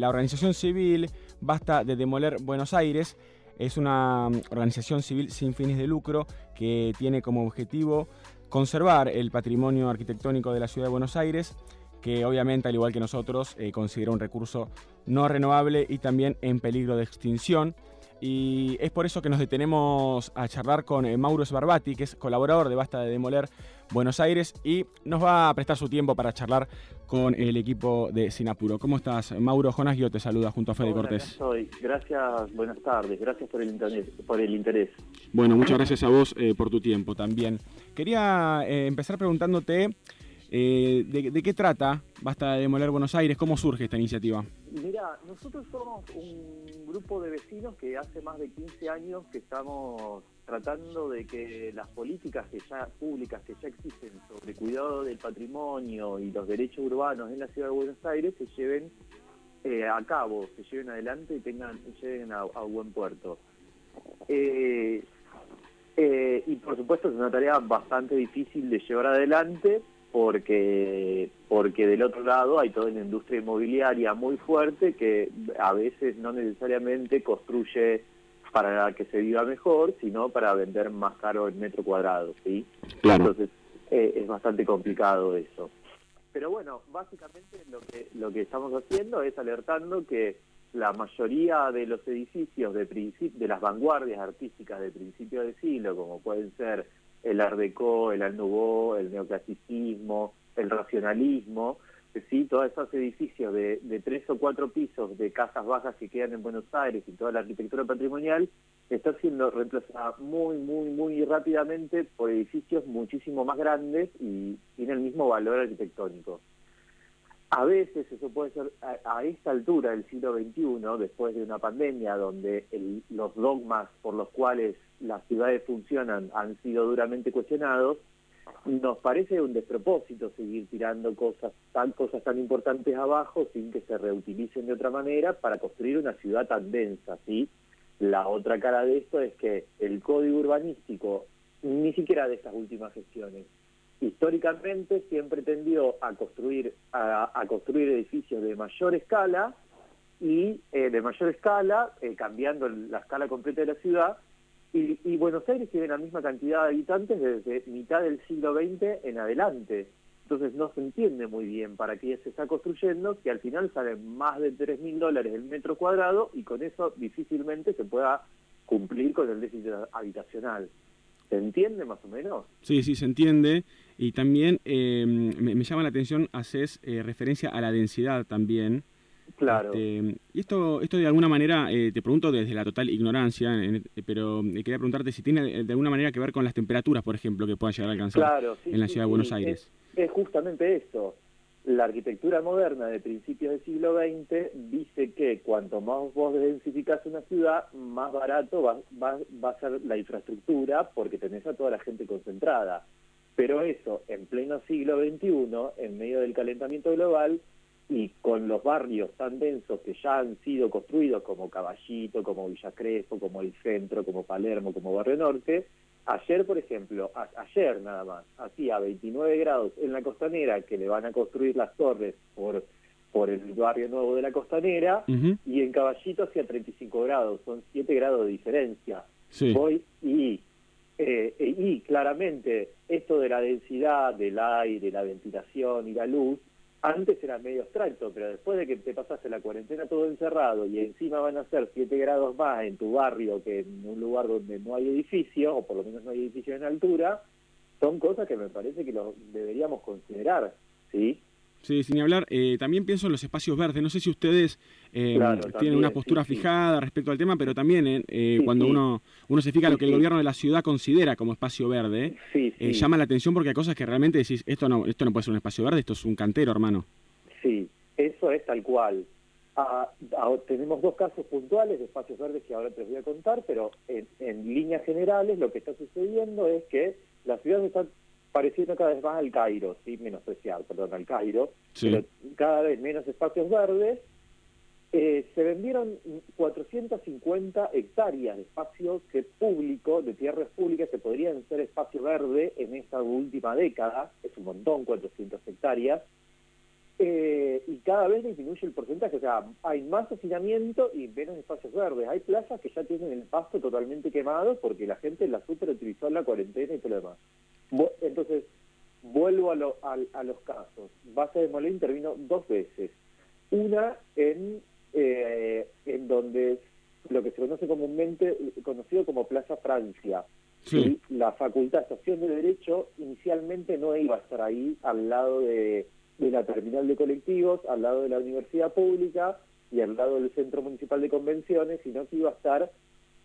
La organización civil Basta de Demoler Buenos Aires es una mm, organización civil sin fines de lucro que tiene como objetivo conservar el patrimonio arquitectónico de la ciudad de Buenos Aires, que obviamente, al igual que nosotros, eh, considera un recurso no renovable y también en peligro de extinción. Y es por eso que nos detenemos a charlar con eh, Mauro Sbarbati, que es colaborador de Basta de Demoler Buenos Aires, y nos va a prestar su tiempo para charlar con el equipo de Sinapuro. ¿Cómo estás, Mauro? Jonas yo te saluda junto a Fede Cortés. Soy. Gracias, buenas tardes, gracias por el, interés, por el interés. Bueno, muchas gracias a vos eh, por tu tiempo también. Quería eh, empezar preguntándote eh, de, qué trata Basta de Demoler Buenos Aires? ¿Cómo surge esta iniciativa? Mira, nosotros somos un grupo de vecinos que hace más de 15 años que estamos tratando de que las políticas que ya públicas que ya existen sobre cuidado del patrimonio y los derechos urbanos en la ciudad de Buenos Aires se lleven eh, a cabo, se lleven adelante y tengan lleguen a, buen puerto. Eh, y por supuesto es una tarea bastante difícil de llevar adelante porque porque del otro lado hay toda una industria inmobiliaria muy fuerte que a veces no necesariamente construye para que se viva mejor, sino para vender más caro el metro cuadrado, ¿sí? Entonces eh, es bastante complicado eso. Pero bueno, básicamente lo que lo que estamos haciendo es alertando que la mayoría de los edificios de de las vanguardias artísticas de principio de siglo, como pueden ser el Art Deco, el Art Nouveau, el neoclasicismo, el racionalismo, ¿sí? todos esos edificios de, tres o cuatro pisos de casas bajas que quedan en Buenos Aires y toda la arquitectura patrimonial está siendo reemplazada muy, muy, muy rápidamente por edificios muchísimo más grandes y tienen el mismo valor arquitectónico. A veces eso puede ser a, esta altura del siglo XXI, después de una pandemia donde los dogmas por los cuales las ciudades funcionan han sido duramente cuestionados, nos parece un despropósito seguir tirando cosas tan cosas tan importantes abajo sin que se reutilicen de otra manera para construir una ciudad tan densa, ¿sí? La otra cara de esto es que el código urbanístico, ni siquiera de estas últimas gestiones, históricamente siempre tendió a construir a, construir edificios de mayor escala y eh, de mayor escala, eh, cambiando la escala completa de la ciudad, y, Buenos Aires tiene la misma cantidad de habitantes desde mitad del siglo XX en adelante. Entonces no se entiende muy bien para qué se está construyendo, que al final salen más de 3 mil dólares el metro cuadrado y con eso difícilmente se pueda cumplir con el déficit habitacional. ¿Se entiende más o menos? Sí, sí, se entiende. Y también eh, me, llama la atención, haces eh, referencia a la densidad también. Claro. Este, y esto, esto de alguna manera, eh, te pregunto desde la total ignorancia, pero quería preguntarte si tiene de alguna manera que ver con las temperaturas, por ejemplo, que puedan llegar a alcanzar en la ciudad de Buenos Aires. Es, justamente eso. La arquitectura moderna de principios del siglo XX dice que cuanto más vos densificás una ciudad, más barato va, va, va a ser la infraestructura porque tenés a toda la gente concentrada. Pero eso, en pleno siglo XXI, en medio del calentamiento global, y con los barrios tan densos que ya han sido construidos como Caballito, como Villa Crespo, como el Centro, como Palermo, como Barrio Norte, ayer, por ejemplo, ayer nada más, hacía 29 grados en la costanera que le van a construir las torres por por el barrio nuevo de la costanera y en Caballito hacía 35 grados, son 7 grados de diferencia. Voy y eh, y claramente esto de la densidad del aire, la ventilación y la luz antes era medio abstracto, pero después de que te pasaste la cuarentena todo encerrado y encima van a ser 7 grados más en tu barrio que en un lugar donde no hay edificio, o por lo menos no hay edificio en altura, son cosas que me parece que lo deberíamos considerar, ¿sí? Sí, sin hablar, eh, también pienso en los espacios verdes. No sé si ustedes eh, tienen una postura fijada respecto al tema, pero también eh, cuando uno uno se fija lo que el gobierno de la ciudad considera como espacio verde, llama la atención porque hay cosas que realmente decís, esto no, esto no puede ser un espacio verde, esto es un cantero, hermano. Sí, eso es tal cual. Ah, ah, tenemos dos casos puntuales de espacios verdes que ahora te voy a contar, pero en, en líneas generales lo que está sucediendo es que las ciudades están pareciendo cada vez más al Cairo, sí, menospreciado, perdón, al Cairo, pero cada vez menos espacios verdes. Eh, se vendieron 450 hectáreas de espacio que público, de tierras públicas, que podrían ser espacio verde en esta última década, es un montón, 400 hectáreas, eh, y cada vez disminuye el porcentaje, o sea, hay más hacinamiento y menos espacios verdes. Hay plazas que ya tienen el pasto totalmente quemado porque la gente la super utilizó en la cuarentena y todo lo demás. Entonces, vuelvo a, a, los casos. Base de Molé intervino dos veces. Una en, eh, en donde lo que se conoce comúnmente, conocido como Plaza Francia. Sí. La Facultad de Estación de Derecho inicialmente no iba a estar ahí al lado de de la terminal de colectivos, al lado de la universidad pública y al lado del Centro Municipal de Convenciones, sino que iba a estar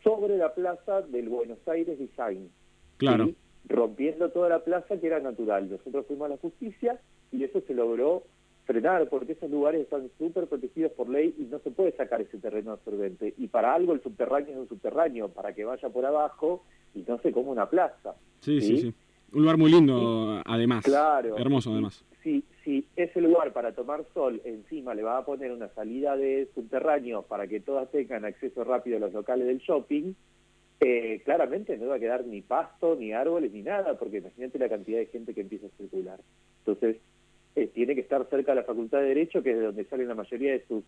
sobre la plaza del Buenos Aires Design. Claro. Rompiendo toda la plaza que era natural. Nosotros fuimos a la justicia y eso se logró frenar porque esos lugares están súper protegidos por ley y no se puede sacar ese terreno absorbente. Y para algo el subterráneo es un subterráneo, para que vaya por abajo y no se como una plaza. Sí, sí, sí. Un lugar muy lindo, además. Claro. Hermoso, además. Sí, si ese lugar para tomar sol encima le va a poner una salida de subterráneo para que todas tengan acceso rápido a los locales del shopping, eh, claramente no va a quedar ni pasto, ni árboles, ni nada, porque imagínate la cantidad de gente que empieza a circular. Entonces, eh, tiene que estar cerca de la Facultad de Derecho, que es de donde salen la mayoría de, sus,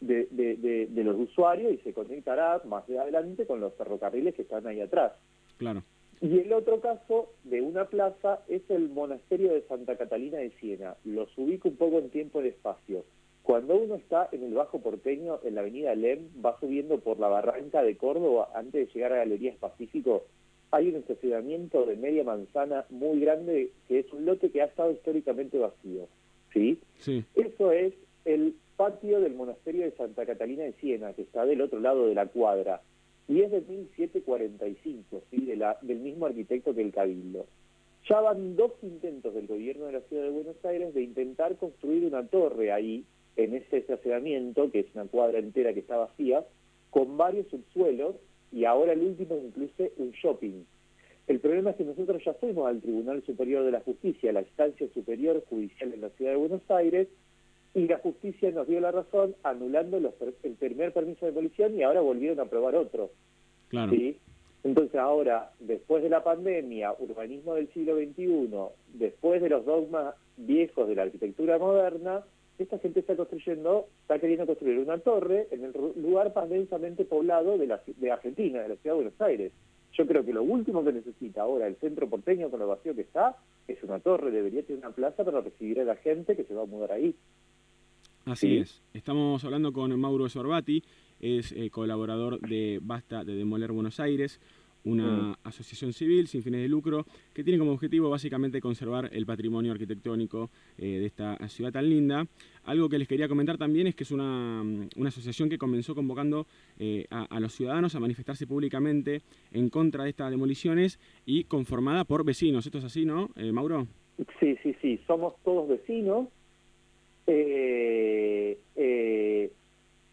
de, de, de los usuarios, y se conectará más adelante con los ferrocarriles que están ahí atrás. Claro. Y el otro caso de una plaza es el monasterio de Santa Catalina de Siena. Los ubico un poco en tiempo y espacio. Cuando uno está en el Bajo Porteño, en la avenida Lem, va subiendo por la barranca de Córdoba antes de llegar a Galerías Pacífico, hay un estacionamiento de media manzana muy grande que es un lote que ha estado históricamente vacío. ¿sí? Sí. Eso es el patio del monasterio de Santa Catalina de Siena, que está del otro lado de la cuadra y es de 1745, ¿sí? de la, del mismo arquitecto que el Cabildo. Ya van dos intentos del gobierno de la ciudad de Buenos Aires de intentar construir una torre ahí, en ese estacionamiento, que es una cuadra entera que está vacía, con varios subsuelos, y ahora el último incluye un shopping. El problema es que nosotros ya fuimos al Tribunal Superior de la Justicia, la instancia superior judicial en la ciudad de Buenos Aires, y la justicia nos dio la razón anulando el primer permiso de demolición y ahora volvieron a aprobar otro. Claro. ¿sí? Entonces ahora, después de la pandemia, urbanismo del siglo XXI, después de los dogmas viejos de la arquitectura moderna, esta gente está construyendo, está queriendo construir una torre en el lugar más densamente poblado de, la, de Argentina, de la ciudad de Buenos Aires. Yo creo que lo último que necesita ahora el centro porteño con lo vacío que está es una torre, debería tener una plaza para recibir a la gente que se va a mudar ahí. Así es. Estamos hablando con Mauro Sorbati, es eh, colaborador de Basta de Demoler Buenos Aires, una mm. asociación civil sin fines de lucro que tiene como objetivo básicamente conservar el patrimonio arquitectónico eh, de esta ciudad tan linda. Algo que les quería comentar también es que es una, una asociación que comenzó convocando eh, a, los ciudadanos a manifestarse públicamente en contra de estas demoliciones y conformada por vecinos. ¿Esto es así, no, Mauro? Sí, sí, sí, somos todos vecinos eh, eh,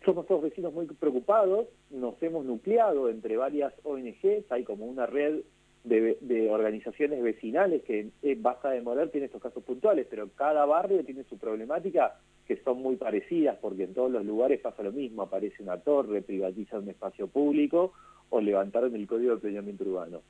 somos todos vecinos muy preocupados, nos hemos nucleado entre varias ONGs, hay como una red de, organizaciones vecinales que eh, Basta de Moler tiene estos casos puntuales, pero cada barrio tiene su problemática que son muy parecidas, porque en todos los lugares pasa lo mismo, aparece una torre, privatizan un espacio público o levantaron el Código de Planeamiento Urbano.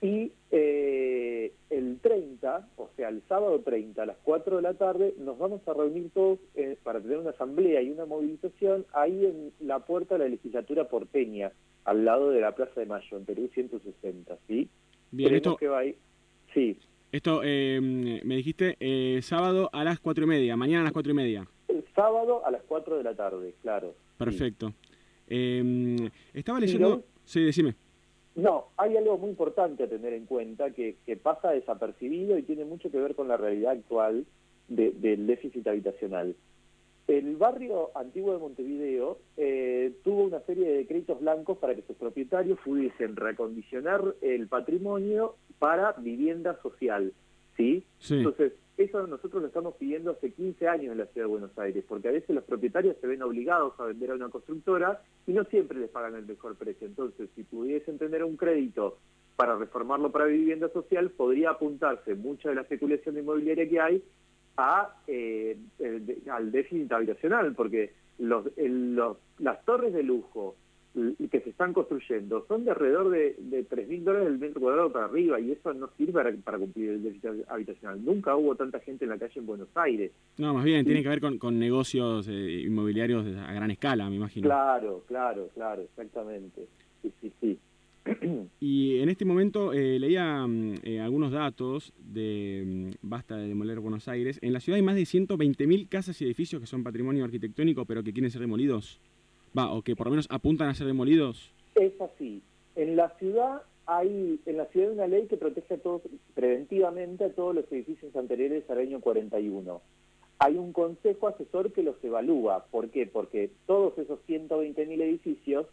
Y eh, el 30, o sea, el sábado 30 a las 4 de la tarde, nos vamos a reunir todos eh, para tener una asamblea y una movilización ahí en la puerta de la legislatura porteña, al lado de la Plaza de Mayo, en Perú 160, ¿sí? Bien, esto... Que va ahí. Sí. Esto, eh, me dijiste, sábado a las 4 y media, mañana a las 4 y media. El sábado a las 4 de la tarde, claro. Perfecto. estaba leyendo... Sí, decime. No, hay algo muy importante a tener en cuenta que, pasa desapercibido y tiene mucho que ver con la realidad actual del déficit habitacional. El barrio antiguo de Montevideo eh, tuvo una serie de decretos blancos para que sus propietarios pudiesen recondicionar el patrimonio para vivienda social. ¿Sí? Entonces, eso nosotros lo estamos pidiendo hace 15 años en la ciudad de Buenos Aires, porque a veces los propietarios se ven obligados a vender a una constructora y no siempre les pagan el mejor precio. Entonces, si pudiesen tener un crédito para reformarlo para vivienda social, podría apuntarse mucha de la especulación inmobiliaria que hay a, eh, al déficit habitacional, porque los, las torres de lujo que se están construyendo son de alrededor de, de 3 mil dólares el metro cuadrado para arriba y eso no sirve para, cumplir el déficit habitacional. Nunca hubo tanta gente en la calle en Buenos Aires. No, más bien, tiene que ver con, negocios eh, inmobiliarios a gran escala, me imagino. Claro, claro, claro, exactamente. Sí, sí, sí. Y en este momento eh, leía mm, eh, algunos datos de mm, Basta de Demoler Buenos Aires. En la ciudad hay más de 120.000 casas y edificios que son patrimonio arquitectónico, pero que quieren ser demolidos. Va, o que por lo menos apuntan a ser demolidos. Es así. En la ciudad hay, en la ciudad hay una ley que protege a todos, preventivamente a todos los edificios anteriores al año 41. Hay un consejo asesor que los evalúa. ¿Por qué? Porque todos esos 120.000 edificios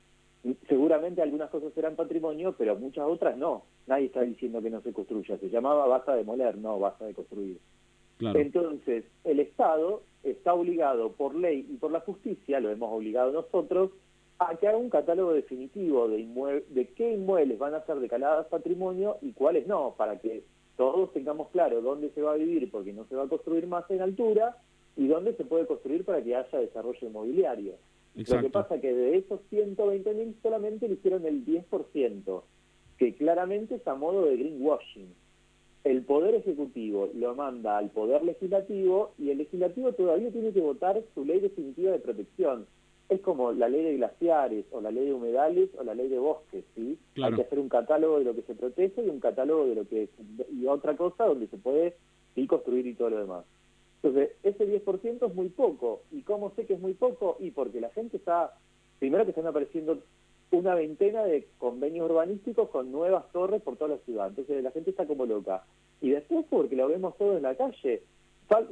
seguramente algunas cosas serán patrimonio, pero muchas otras no. Nadie está diciendo que no se construya. Se llamaba basta de demoler, no basta de construir. Entonces, el Estado está obligado por ley y por la justicia, lo hemos obligado nosotros, a que haga un catálogo definitivo de, de qué inmuebles van a ser declarados patrimonio y cuáles no, para que todos tengamos claro dónde se va a vivir porque no se va a construir más en altura y dónde se puede construir para que haya desarrollo inmobiliario. Lo que pasa es que de esos 120.000 solamente le hicieron el 10%, que claramente es a modo de greenwashing. El Poder Ejecutivo lo manda al Poder Legislativo y el Legislativo todavía tiene que votar su ley definitiva de protección. Es como la ley de glaciares o la ley de humedales o la ley de bosques, ¿sí? Hay que hacer un catálogo de lo que se protege y un catálogo de lo que y otra cosa donde se puede sí, construir y todo lo demás. Entonces, ese 10% es muy poco. ¿Y cómo sé que es muy poco? Y porque la gente está, primero que están apareciendo una veintena de convenios urbanísticos con nuevas torres por toda la ciudad. Entonces la gente está como loca. Y después porque lo vemos todo en la calle.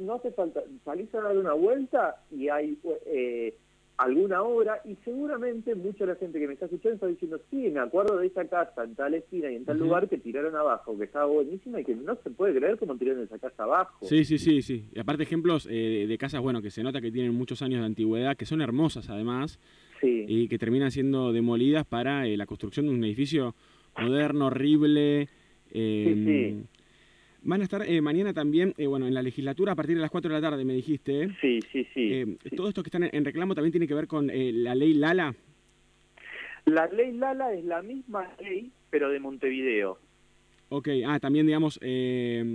No hace falta, salís a dar una vuelta y hay eh, alguna obra y seguramente mucha de la gente que me está escuchando está diciendo, sí, me acuerdo de esa casa en tal esquina y en tal lugar que tiraron abajo, que estaba buenísima y que no se puede creer cómo tiraron esa casa abajo. Sí, sí, sí, sí. Y aparte ejemplos eh, de casas, bueno, que se nota que tienen muchos años de antigüedad, que son hermosas además, y que terminan siendo demolidas para eh, la construcción de un edificio moderno, horrible. Eh, Van a estar eh, mañana también, eh, bueno, en la legislatura a partir de las 4 de la tarde, me dijiste. Sí, sí, sí. ¿Todo esto que están en reclamo también tiene que ver con la ley Lala? La ley Lala es la misma ley, pero de Montevideo. Ok, ah, también, digamos,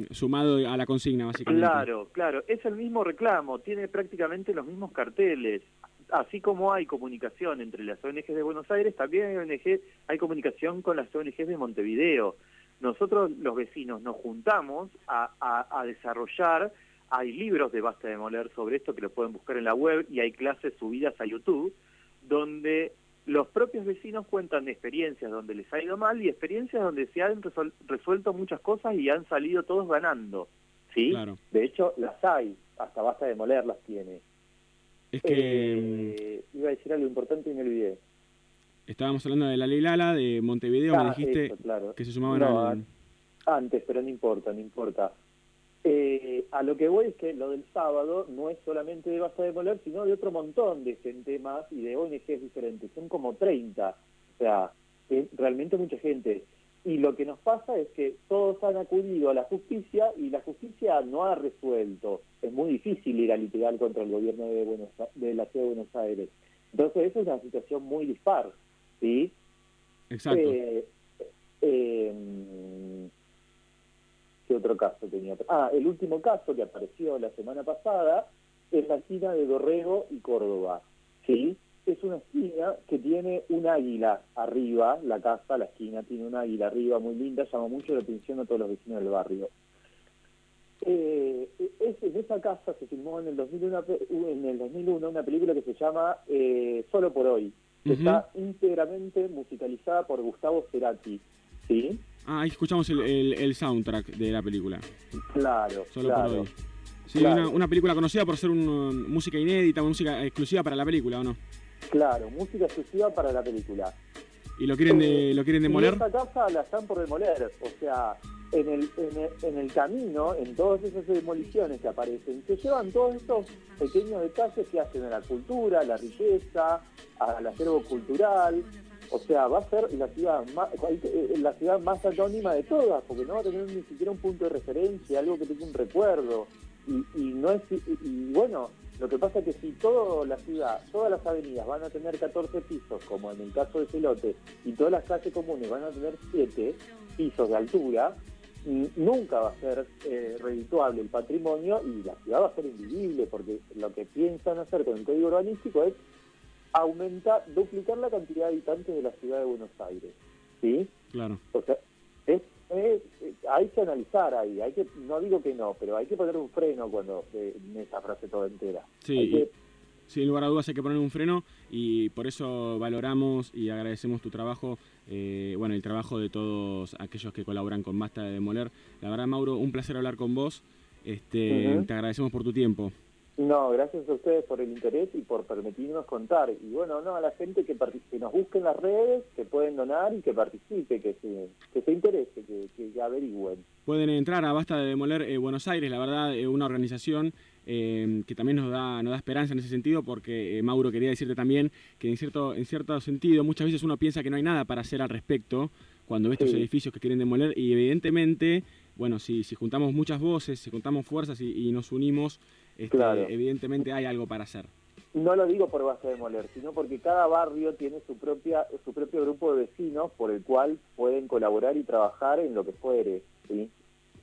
sumado a la consigna, básicamente. Claro, claro, es el mismo reclamo, tiene prácticamente los mismos carteles. Así como hay comunicación entre las ONGs de Buenos Aires, también hay, hay comunicación con las ONGs de Montevideo nosotros los vecinos nos juntamos a, desarrollar, hay libros de Basta de Moler sobre esto que lo pueden buscar en la web y hay clases subidas a YouTube donde los propios vecinos cuentan de experiencias donde les ha ido mal y experiencias donde se han resuelto muchas cosas y han salido todos ganando. ¿sí? De hecho, las hay, hasta Basta de Moler las tiene. Es que... Eh, iba a decir algo importante y me olvidé. Estábamos hablando de la ley Lala, de Montevideo, me ah, dijiste que se sumaban no, Antes, pero no importa, no importa. Eh, a lo que voy es que lo del sábado no es solamente de Basta de Moler, sino de otro montón de gente más y de ONGs diferentes. Son como 30. O sea, es realmente mucha gente. Y lo que nos pasa es que todos han acudido a la justicia y la justicia no ha resuelto. Es muy difícil ir a litigar contra el gobierno de, Buenos, de la ciudad de Buenos Aires. Entonces, eso es una situación muy dispar. ¿sí? Exacto. Eh, eh, ¿Qué otro caso tenía? Ah, el último caso que apareció la semana pasada es la esquina de Dorrego y Córdoba, ¿sí? Es una esquina que tiene un águila arriba, la casa, la esquina tiene un águila arriba muy linda, llama mucho la atención a todos los vecinos del barrio. Eh, en esa casa se filmó en el 2001, en el 2001 una película que se llama eh, Solo por hoy, está íntegramente musicalizada por Gustavo Cerati. ¿sí? Ah, ahí escuchamos el, soundtrack de la película. Claro, Solo por hoy. Sí, Una, película conocida por ser una música inédita, música exclusiva para la película, ¿o no? Claro, música exclusiva para la película. ¿Y lo quieren, de, lo quieren demoler? esta casa la están por demoler, o sea, en el, en el, camino, en todas esas demoliciones que aparecen, se llevan todos estos pequeños detalles que hacen a la cultura, a la riqueza, al acervo cultural. O sea, va a ser la ciudad más, eh, la ciudad más anónima de todas, porque no va a tener ni siquiera un punto de referencia, algo que tenga un recuerdo. Y, y no es, y, bueno, Lo que pasa es que si toda la ciudad, todas las avenidas van a tener 14 pisos, como en el caso de Celote, y todas las calles comunes van a tener 7 pisos de altura, nunca va a ser eh, redituable el patrimonio y la ciudad va a ser invivible, porque lo que piensan hacer con el código urbanístico es aumentar, duplicar la cantidad de habitantes de la ciudad de Buenos Aires. ¿Sí? Claro. O sea, es, hay que analizar ahí, hay que, no digo que no, pero hay que poner un freno cuando eh, en esa frase toda entera. Sí, sin lugar a dudas hay que poner un freno y por eso valoramos y agradecemos tu trabajo, eh, bueno, el trabajo de todos aquellos que colaboran con Basta de Demoler. La verdad, Mauro, un placer hablar con vos. Este, Te agradecemos por tu tiempo. No, gracias a ustedes por el interés y por permitirnos contar. Y bueno, no a la gente que, que nos busque en las redes, que pueden donar y que participe, que se, que se interese, que, que averigüen. Pueden entrar a Basta de Demoler eh, Buenos Aires, la verdad, es una organización eh, que también nos da, nos da esperanza en ese sentido, porque eh, Mauro quería decirte también que en cierto, en cierto sentido muchas veces uno piensa que no hay nada para hacer al respecto cuando ve estos edificios que quieren demoler y evidentemente, bueno, si, si juntamos muchas voces, si juntamos fuerzas y nos unimos, este, evidentemente hay algo para hacer. No lo digo por base de moler, sino porque cada barrio tiene su propia su propio grupo de vecinos por el cual pueden colaborar y trabajar en lo que fuere. ¿sí?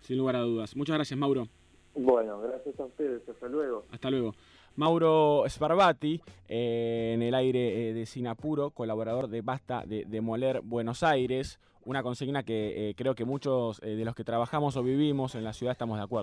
Sin lugar a dudas. Muchas gracias, Mauro. Bueno, gracias a ustedes. Hasta luego. Hasta luego. Mauro Sbarbati, eh, en el aire eh, de Sinapuro, colaborador de Basta de Demoler Buenos Aires, una consigna que eh, creo que muchos de los que trabajamos o vivimos en la ciudad estamos de acuerdo.